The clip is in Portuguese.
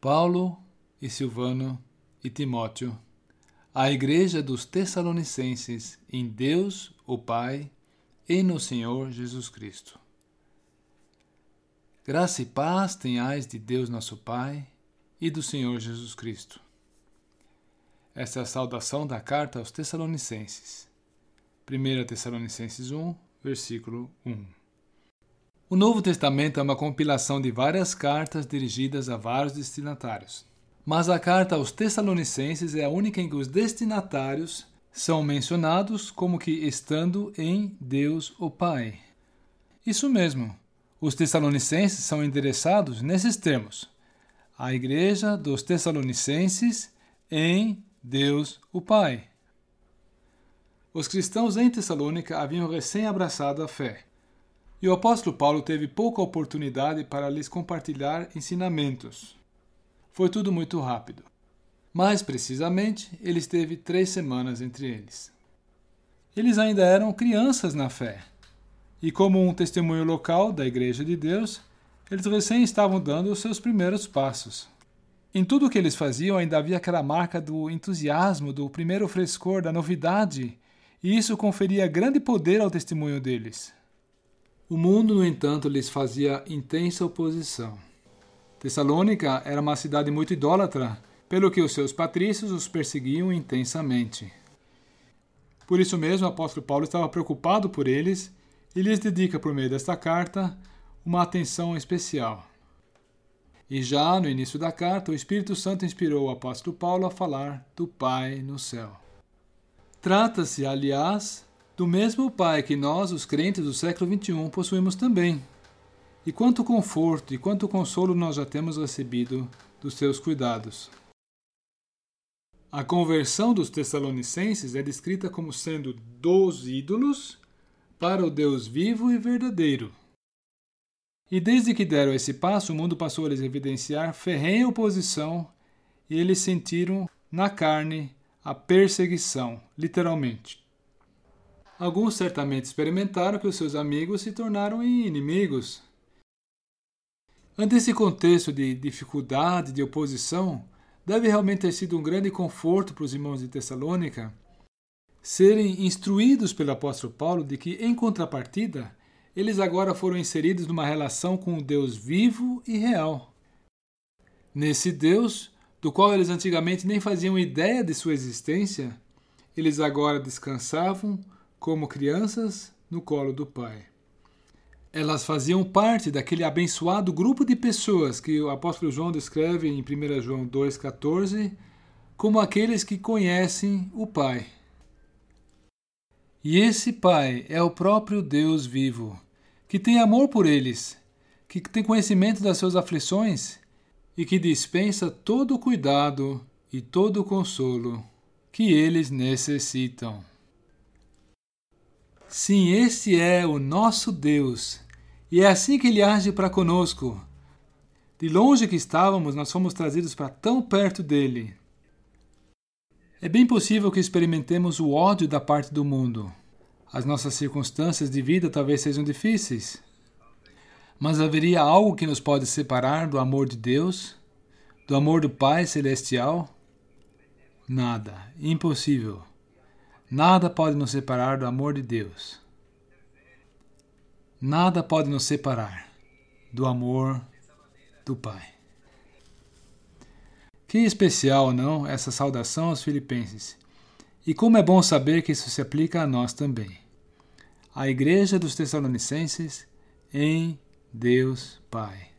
Paulo e Silvano e Timóteo, à Igreja dos Tessalonicenses em Deus, o Pai, e no Senhor Jesus Cristo. Graça e paz tenhais de Deus nosso Pai e do Senhor Jesus Cristo. Esta é a saudação da carta aos Tessalonicenses. 1 Tessalonicenses 1, versículo 1. O Novo Testamento é uma compilação de várias cartas dirigidas a vários destinatários. Mas a carta aos Tessalonicenses é a única em que os destinatários são mencionados como que estando em Deus o Pai. Isso mesmo, os Tessalonicenses são endereçados nesses termos: a Igreja dos Tessalonicenses em Deus o Pai. Os cristãos em Tessalônica haviam recém-abraçado a fé. E o apóstolo Paulo teve pouca oportunidade para lhes compartilhar ensinamentos. Foi tudo muito rápido. Mais precisamente, ele esteve três semanas entre eles. Eles ainda eram crianças na fé. E, como um testemunho local da Igreja de Deus, eles recém estavam dando os seus primeiros passos. Em tudo o que eles faziam ainda havia aquela marca do entusiasmo, do primeiro frescor, da novidade, e isso conferia grande poder ao testemunho deles. O mundo, no entanto, lhes fazia intensa oposição. Tessalônica era uma cidade muito idólatra, pelo que os seus patrícios os perseguiam intensamente. Por isso mesmo, o apóstolo Paulo estava preocupado por eles e lhes dedica, por meio desta carta, uma atenção especial. E já no início da carta, o Espírito Santo inspirou o apóstolo Paulo a falar do Pai no céu. Trata-se, aliás, do mesmo Pai que nós, os crentes do século XXI, possuímos também. E quanto conforto e quanto consolo nós já temos recebido dos seus cuidados. A conversão dos Tessalonicenses é descrita como sendo dos ídolos para o Deus vivo e verdadeiro. E desde que deram esse passo, o mundo passou a lhes evidenciar ferrenha oposição e eles sentiram na carne a perseguição, literalmente. Alguns certamente experimentaram que os seus amigos se tornaram inimigos. Ante esse contexto de dificuldade, de oposição, deve realmente ter sido um grande conforto para os irmãos de Tessalônica serem instruídos pelo apóstolo Paulo de que, em contrapartida, eles agora foram inseridos numa relação com o Deus vivo e real. Nesse Deus, do qual eles antigamente nem faziam ideia de sua existência, eles agora descansavam como crianças no colo do Pai. Elas faziam parte daquele abençoado grupo de pessoas que o apóstolo João descreve em 1 João 2,14 como aqueles que conhecem o Pai. E esse Pai é o próprio Deus vivo, que tem amor por eles, que tem conhecimento das suas aflições e que dispensa todo o cuidado e todo o consolo que eles necessitam. Sim, este é o nosso Deus, e é assim que ele age para conosco. De longe que estávamos, nós fomos trazidos para tão perto dele. É bem possível que experimentemos o ódio da parte do mundo. As nossas circunstâncias de vida talvez sejam difíceis. Mas haveria algo que nos pode separar do amor de Deus, do amor do Pai Celestial? Nada. Impossível. Nada pode nos separar do amor de Deus. Nada pode nos separar do amor do Pai. Que especial, não, essa saudação aos Filipenses. E como é bom saber que isso se aplica a nós também. A Igreja dos Tessalonicenses em Deus Pai.